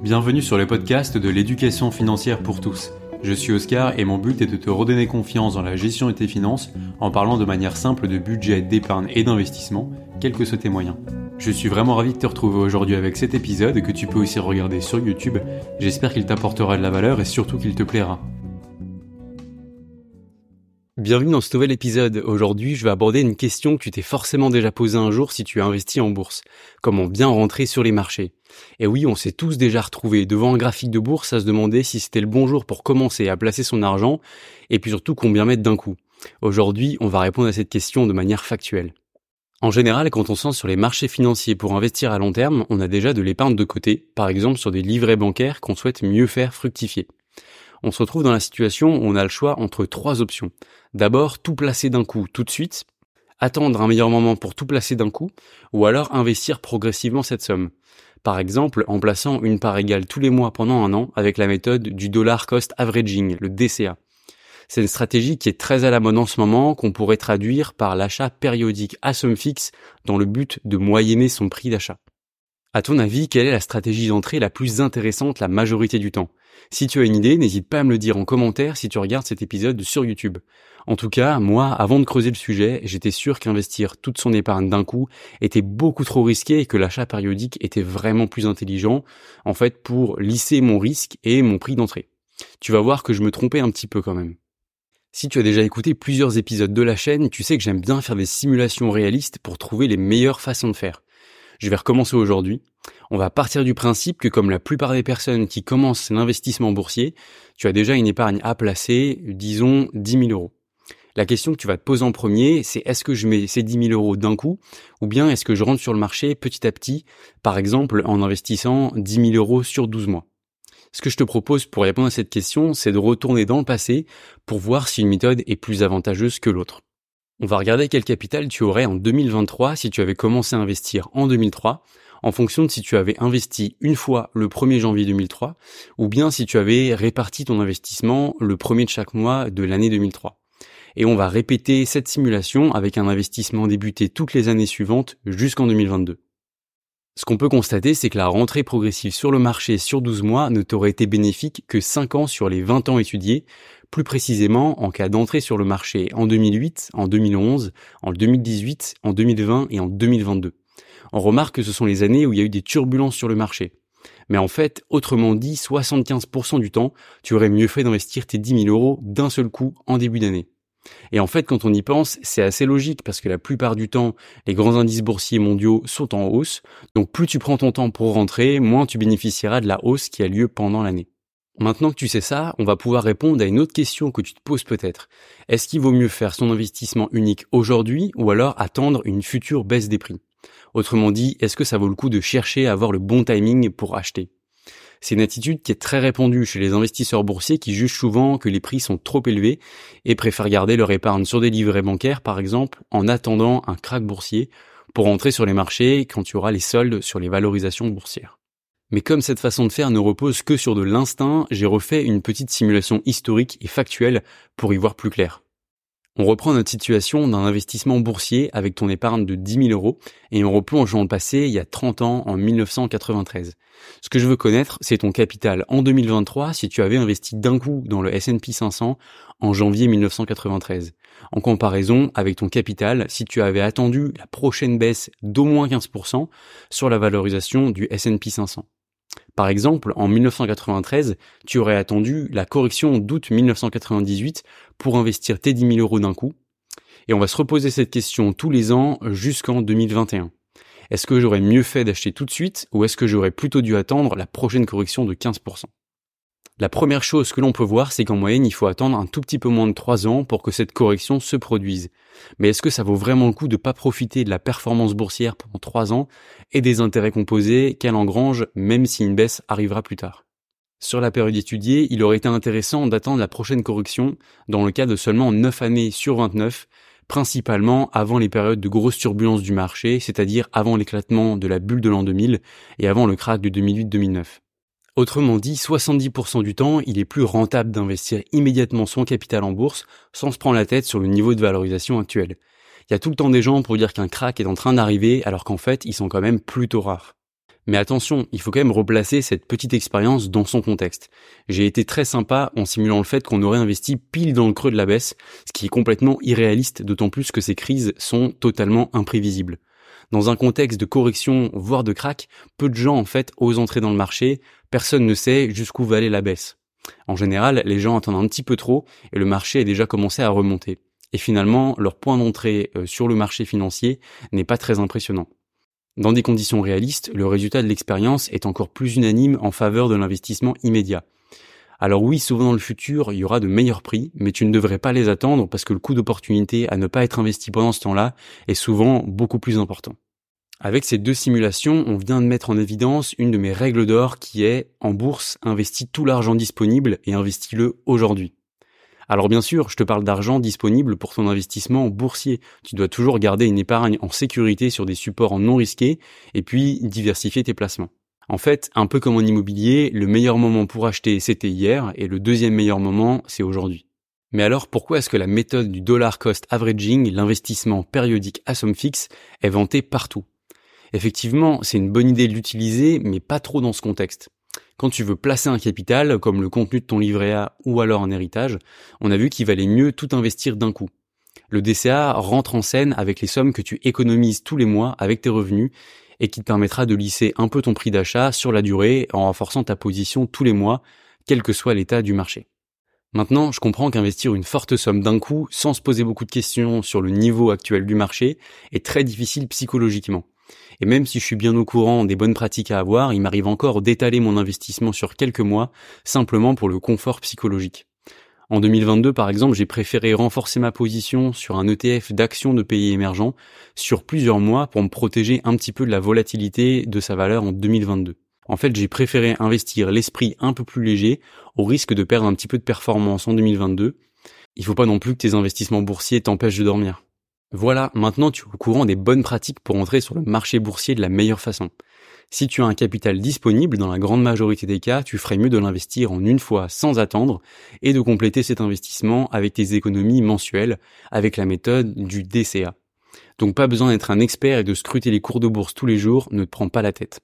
Bienvenue sur le podcast de l'éducation financière pour tous. Je suis Oscar et mon but est de te redonner confiance dans la gestion de tes finances en parlant de manière simple de budget, d'épargne et d'investissement, quels que soient tes moyens. Je suis vraiment ravi de te retrouver aujourd'hui avec cet épisode que tu peux aussi regarder sur YouTube. J'espère qu'il t'apportera de la valeur et surtout qu'il te plaira. Bienvenue dans ce nouvel épisode. Aujourd'hui, je vais aborder une question que tu t'es forcément déjà posée un jour si tu as investi en bourse. Comment bien rentrer sur les marchés? Et oui, on s'est tous déjà retrouvés devant un graphique de bourse à se demander si c'était le bon jour pour commencer à placer son argent et puis surtout combien mettre d'un coup. Aujourd'hui, on va répondre à cette question de manière factuelle. En général, quand on sent sur les marchés financiers pour investir à long terme, on a déjà de l'épargne de côté, par exemple sur des livrets bancaires qu'on souhaite mieux faire fructifier on se retrouve dans la situation où on a le choix entre trois options. D'abord, tout placer d'un coup tout de suite, attendre un meilleur moment pour tout placer d'un coup, ou alors investir progressivement cette somme. Par exemple, en plaçant une part égale tous les mois pendant un an avec la méthode du dollar cost averaging, le DCA. C'est une stratégie qui est très à la mode en ce moment, qu'on pourrait traduire par l'achat périodique à somme fixe dans le but de moyenner son prix d'achat. À ton avis, quelle est la stratégie d'entrée la plus intéressante la majorité du temps? Si tu as une idée, n'hésite pas à me le dire en commentaire si tu regardes cet épisode sur YouTube. En tout cas, moi, avant de creuser le sujet, j'étais sûr qu'investir toute son épargne d'un coup était beaucoup trop risqué et que l'achat périodique était vraiment plus intelligent, en fait, pour lisser mon risque et mon prix d'entrée. Tu vas voir que je me trompais un petit peu quand même. Si tu as déjà écouté plusieurs épisodes de la chaîne, tu sais que j'aime bien faire des simulations réalistes pour trouver les meilleures façons de faire. Je vais recommencer aujourd'hui. On va partir du principe que comme la plupart des personnes qui commencent l'investissement boursier, tu as déjà une épargne à placer, disons 10 000 euros. La question que tu vas te poser en premier, c'est est-ce que je mets ces 10 000 euros d'un coup ou bien est-ce que je rentre sur le marché petit à petit, par exemple en investissant 10 000 euros sur 12 mois? Ce que je te propose pour répondre à cette question, c'est de retourner dans le passé pour voir si une méthode est plus avantageuse que l'autre. On va regarder quel capital tu aurais en 2023 si tu avais commencé à investir en 2003, en fonction de si tu avais investi une fois le 1er janvier 2003, ou bien si tu avais réparti ton investissement le premier de chaque mois de l'année 2003. Et on va répéter cette simulation avec un investissement débuté toutes les années suivantes jusqu'en 2022. Ce qu'on peut constater, c'est que la rentrée progressive sur le marché sur 12 mois ne t'aurait été bénéfique que 5 ans sur les 20 ans étudiés, plus précisément en cas d'entrée sur le marché en 2008, en 2011, en 2018, en 2020 et en 2022. On remarque que ce sont les années où il y a eu des turbulences sur le marché. Mais en fait, autrement dit, 75% du temps, tu aurais mieux fait d'investir tes 10 000 euros d'un seul coup en début d'année. Et en fait, quand on y pense, c'est assez logique parce que la plupart du temps, les grands indices boursiers mondiaux sont en hausse. Donc plus tu prends ton temps pour rentrer, moins tu bénéficieras de la hausse qui a lieu pendant l'année. Maintenant que tu sais ça, on va pouvoir répondre à une autre question que tu te poses peut-être. Est-ce qu'il vaut mieux faire son investissement unique aujourd'hui ou alors attendre une future baisse des prix? Autrement dit, est-ce que ça vaut le coup de chercher à avoir le bon timing pour acheter? C'est une attitude qui est très répandue chez les investisseurs boursiers qui jugent souvent que les prix sont trop élevés et préfèrent garder leur épargne sur des livrets bancaires par exemple en attendant un crack boursier pour entrer sur les marchés quand tu auras les soldes sur les valorisations boursières. Mais comme cette façon de faire ne repose que sur de l'instinct, j'ai refait une petite simulation historique et factuelle pour y voir plus clair. On reprend notre situation d'un investissement boursier avec ton épargne de 10 000 euros et on replonge dans le passé il y a 30 ans en 1993. Ce que je veux connaître, c'est ton capital en 2023 si tu avais investi d'un coup dans le S&P 500 en janvier 1993. En comparaison avec ton capital si tu avais attendu la prochaine baisse d'au moins 15% sur la valorisation du S&P 500. Par exemple, en 1993, tu aurais attendu la correction d'août 1998 pour investir tes 10 000 euros d'un coup. Et on va se reposer cette question tous les ans jusqu'en 2021. Est-ce que j'aurais mieux fait d'acheter tout de suite ou est-ce que j'aurais plutôt dû attendre la prochaine correction de 15% la première chose que l'on peut voir, c'est qu'en moyenne, il faut attendre un tout petit peu moins de 3 ans pour que cette correction se produise. Mais est-ce que ça vaut vraiment le coup de pas profiter de la performance boursière pendant 3 ans et des intérêts composés qu'elle engrange même si une baisse arrivera plus tard? Sur la période étudiée, il aurait été intéressant d'attendre la prochaine correction dans le cas de seulement 9 années sur 29, principalement avant les périodes de grosses turbulences du marché, c'est-à-dire avant l'éclatement de la bulle de l'an 2000 et avant le krach de 2008-2009. Autrement dit, 70% du temps, il est plus rentable d'investir immédiatement son capital en bourse sans se prendre la tête sur le niveau de valorisation actuel. Il y a tout le temps des gens pour dire qu'un crack est en train d'arriver alors qu'en fait, ils sont quand même plutôt rares. Mais attention, il faut quand même replacer cette petite expérience dans son contexte. J'ai été très sympa en simulant le fait qu'on aurait investi pile dans le creux de la baisse, ce qui est complètement irréaliste, d'autant plus que ces crises sont totalement imprévisibles. Dans un contexte de correction, voire de crack, peu de gens en fait osent entrer dans le marché, personne ne sait jusqu'où va aller la baisse. En général, les gens attendent un petit peu trop et le marché a déjà commencé à remonter. Et finalement, leur point d'entrée euh, sur le marché financier n'est pas très impressionnant. Dans des conditions réalistes, le résultat de l'expérience est encore plus unanime en faveur de l'investissement immédiat. Alors oui, souvent dans le futur, il y aura de meilleurs prix, mais tu ne devrais pas les attendre parce que le coût d'opportunité à ne pas être investi pendant ce temps-là est souvent beaucoup plus important. Avec ces deux simulations, on vient de mettre en évidence une de mes règles d'or qui est, en bourse, investis tout l'argent disponible et investis-le aujourd'hui. Alors bien sûr, je te parle d'argent disponible pour ton investissement boursier. Tu dois toujours garder une épargne en sécurité sur des supports non risqués et puis diversifier tes placements. En fait, un peu comme en immobilier, le meilleur moment pour acheter c'était hier et le deuxième meilleur moment c'est aujourd'hui. Mais alors pourquoi est-ce que la méthode du dollar cost averaging, l'investissement périodique à somme fixe, est vantée partout? Effectivement, c'est une bonne idée de l'utiliser, mais pas trop dans ce contexte. Quand tu veux placer un capital, comme le contenu de ton livret A ou alors un héritage, on a vu qu'il valait mieux tout investir d'un coup. Le DCA rentre en scène avec les sommes que tu économises tous les mois avec tes revenus et qui te permettra de lisser un peu ton prix d'achat sur la durée en renforçant ta position tous les mois, quel que soit l'état du marché. Maintenant, je comprends qu'investir une forte somme d'un coup, sans se poser beaucoup de questions sur le niveau actuel du marché, est très difficile psychologiquement. Et même si je suis bien au courant des bonnes pratiques à avoir, il m'arrive encore d'étaler mon investissement sur quelques mois, simplement pour le confort psychologique. En 2022, par exemple, j'ai préféré renforcer ma position sur un ETF d'actions de pays émergents sur plusieurs mois pour me protéger un petit peu de la volatilité de sa valeur en 2022. En fait, j'ai préféré investir l'esprit un peu plus léger au risque de perdre un petit peu de performance en 2022. Il faut pas non plus que tes investissements boursiers t'empêchent de dormir. Voilà, maintenant tu es au courant des bonnes pratiques pour entrer sur le marché boursier de la meilleure façon. Si tu as un capital disponible, dans la grande majorité des cas, tu ferais mieux de l'investir en une fois sans attendre et de compléter cet investissement avec tes économies mensuelles avec la méthode du DCA. Donc pas besoin d'être un expert et de scruter les cours de bourse tous les jours, ne te prends pas la tête.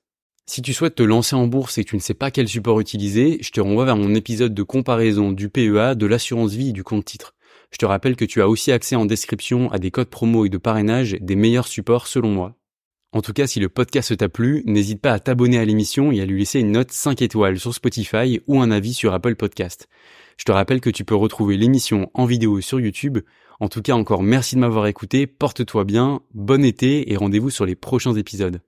Si tu souhaites te lancer en bourse et que tu ne sais pas quel support utiliser, je te renvoie vers mon épisode de comparaison du PEA, de l'assurance vie et du compte titre. Je te rappelle que tu as aussi accès en description à des codes promo et de parrainage des meilleurs supports selon moi. En tout cas, si le podcast t'a plu, n'hésite pas à t'abonner à l'émission et à lui laisser une note 5 étoiles sur Spotify ou un avis sur Apple Podcast. Je te rappelle que tu peux retrouver l'émission en vidéo sur YouTube. En tout cas, encore merci de m'avoir écouté, porte-toi bien, bon été et rendez-vous sur les prochains épisodes.